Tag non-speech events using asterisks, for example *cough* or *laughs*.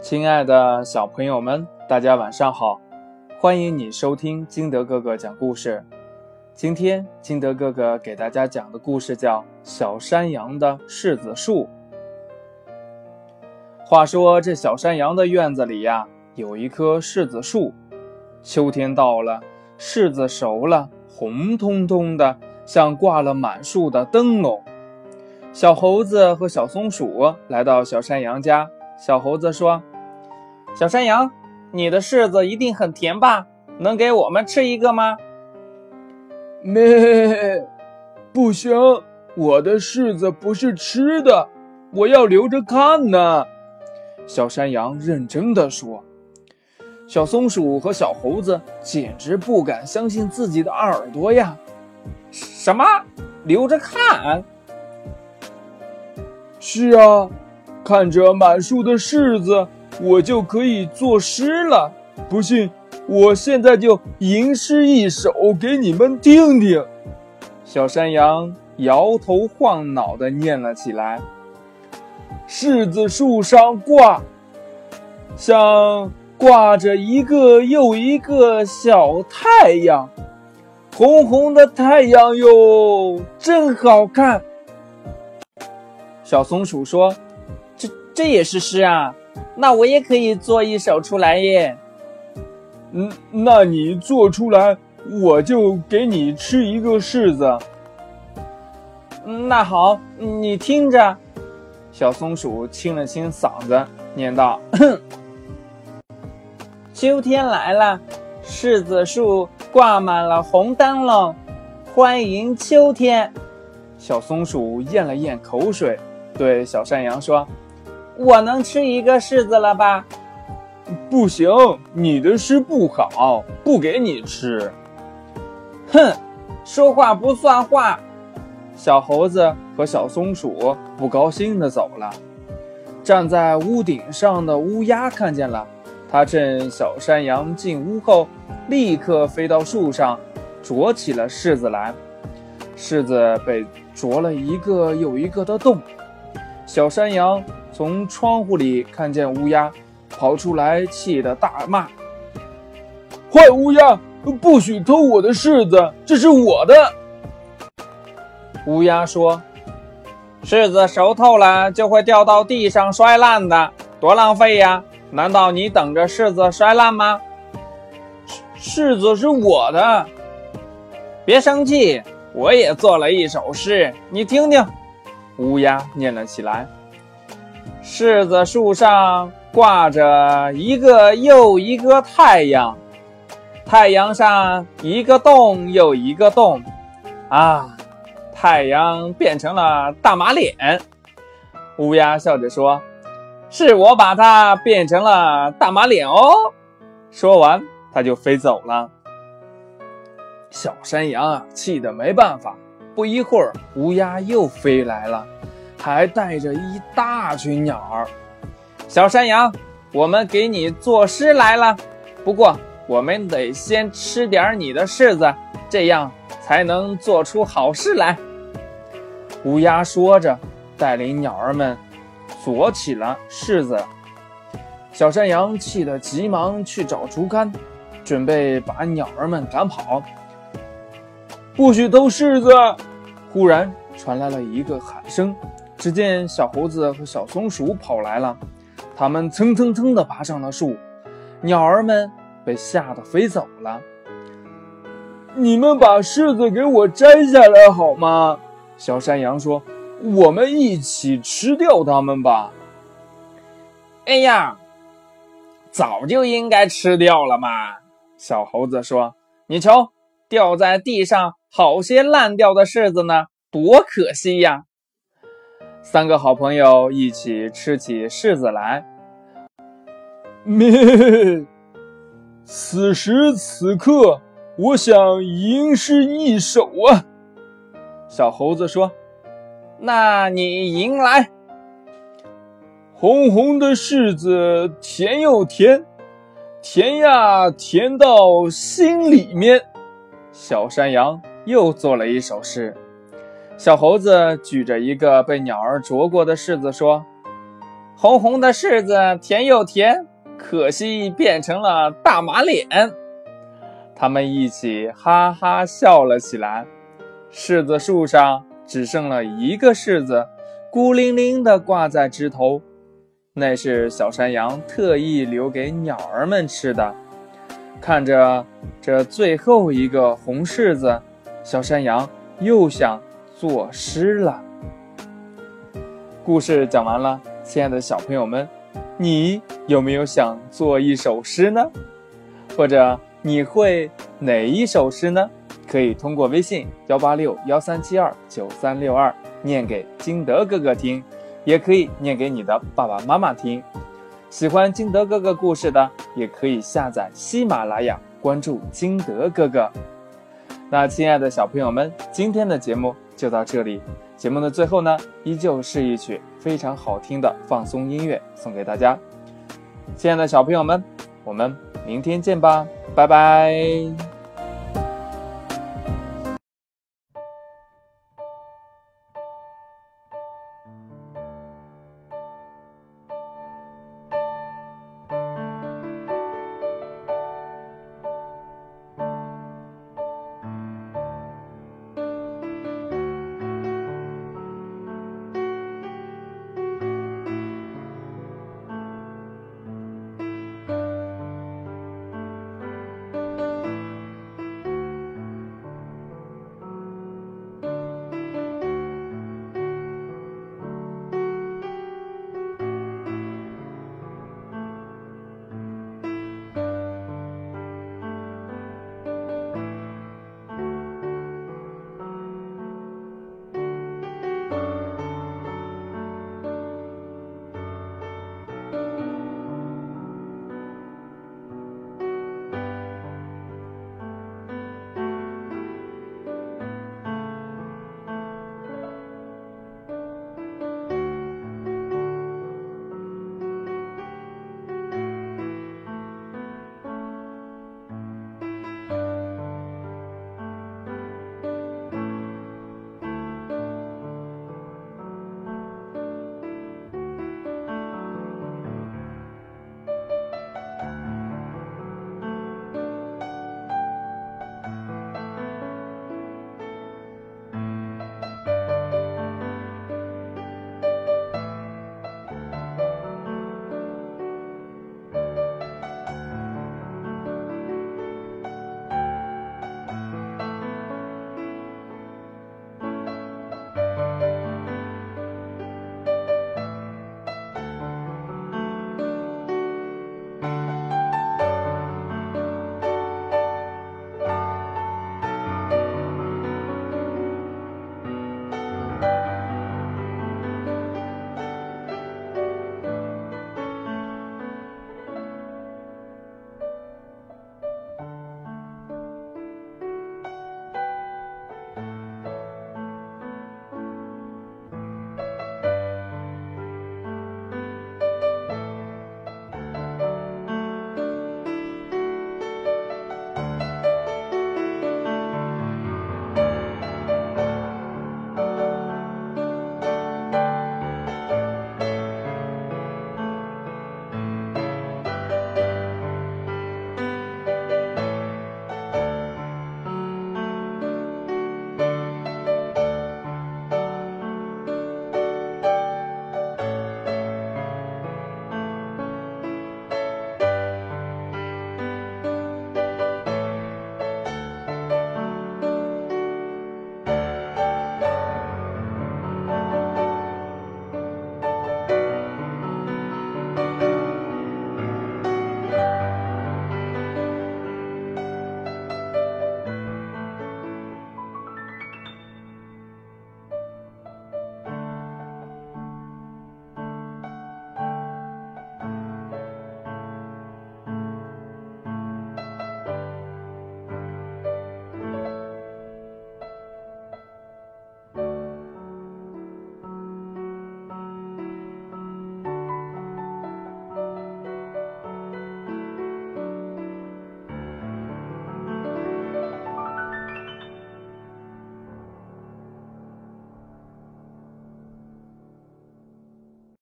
亲爱的小朋友们，大家晚上好！欢迎你收听金德哥哥讲故事。今天金德哥哥给大家讲的故事叫《小山羊的柿子树》。话说这小山羊的院子里呀，有一棵柿子树。秋天到了，柿子熟了，红彤彤的，像挂了满树的灯笼。小猴子和小松鼠来到小山羊家。小猴子说：“小山羊，你的柿子一定很甜吧？能给我们吃一个吗？”“ *laughs* 咩，不行，我的柿子不是吃的，我要留着看呢。”小山羊认真的说。小松鼠和小猴子简直不敢相信自己的耳朵呀！“什么？留着看？”“是啊。”看着满树的柿子，我就可以作诗了。不信，我现在就吟诗一首给你们听听。小山羊摇头晃脑地念了起来：“柿子树上挂，像挂着一个又一个小太阳，红红的太阳哟，真好看。”小松鼠说。这也是诗啊，那我也可以做一首出来耶。嗯，那你做出来，我就给你吃一个柿子。那好，你听着。小松鼠清了清嗓子，念道：“ *clears throat* 秋天来了，柿子树挂满了红灯笼，欢迎秋天。”小松鼠咽了咽口水，对小山羊说。我能吃一个柿子了吧？不行，你的诗不好，不给你吃。哼，说话不算话。小猴子和小松鼠不高兴地走了。站在屋顶上的乌鸦看见了，它趁小山羊进屋后，立刻飞到树上，啄起了柿子来。柿子被啄了一个又一个的洞。小山羊。从窗户里看见乌鸦跑出来，气得大骂：“坏乌鸦，不许偷我的柿子，这是我的！”乌鸦说：“柿子熟透了就会掉到地上摔烂的，多浪费呀！难道你等着柿子摔烂吗？”“柿子是我的，别生气，我也做了一首诗，你听听。”乌鸦念了起来。柿子树上挂着一个又一个太阳，太阳上一个洞又一个洞，啊，太阳变成了大马脸。乌鸦笑着说：“是我把它变成了大马脸哦。”说完，它就飞走了。小山羊啊，气得没办法。不一会儿，乌鸦又飞来了。还带着一大群鸟儿，小山羊，我们给你作诗来了。不过，我们得先吃点你的柿子，这样才能做出好诗来。乌鸦说着，带领鸟儿们啄起了柿子。小山羊气得急忙去找竹竿，准备把鸟儿们赶跑。不许偷柿子！忽然传来了一个喊声。只见小猴子和小松鼠跑来了，它们蹭蹭蹭地爬上了树，鸟儿们被吓得飞走了。你们把柿子给我摘下来好吗？小山羊说：“我们一起吃掉它们吧。”哎呀，早就应该吃掉了嘛！小猴子说：“你瞧，掉在地上好些烂掉的柿子呢，多可惜呀！”三个好朋友一起吃起柿子来。咩！此时此刻，我想吟诗一首啊。小猴子说：“那你吟来。”红红的柿子甜又甜，甜呀甜到心里面。小山羊又做了一首诗。小猴子举着一个被鸟儿啄过的柿子说：“红红的柿子甜又甜，可惜变成了大马脸。他们一起哈哈笑了起来。柿子树上只剩了一个柿子，孤零零地挂在枝头。那是小山羊特意留给鸟儿们吃的。看着这最后一个红柿子，小山羊又想作诗了。故事讲完了，亲爱的小朋友们，你有没有想做一首诗呢？或者你会哪一首诗呢？可以通过微信幺八六幺三七二九三六二念给金德哥哥听。也可以念给你的爸爸妈妈听。喜欢金德哥哥故事的，也可以下载喜马拉雅，关注金德哥哥。那亲爱的小朋友们，今天的节目就到这里。节目的最后呢，依旧是一曲非常好听的放松音乐送给大家。亲爱的小朋友们，我们明天见吧，拜拜。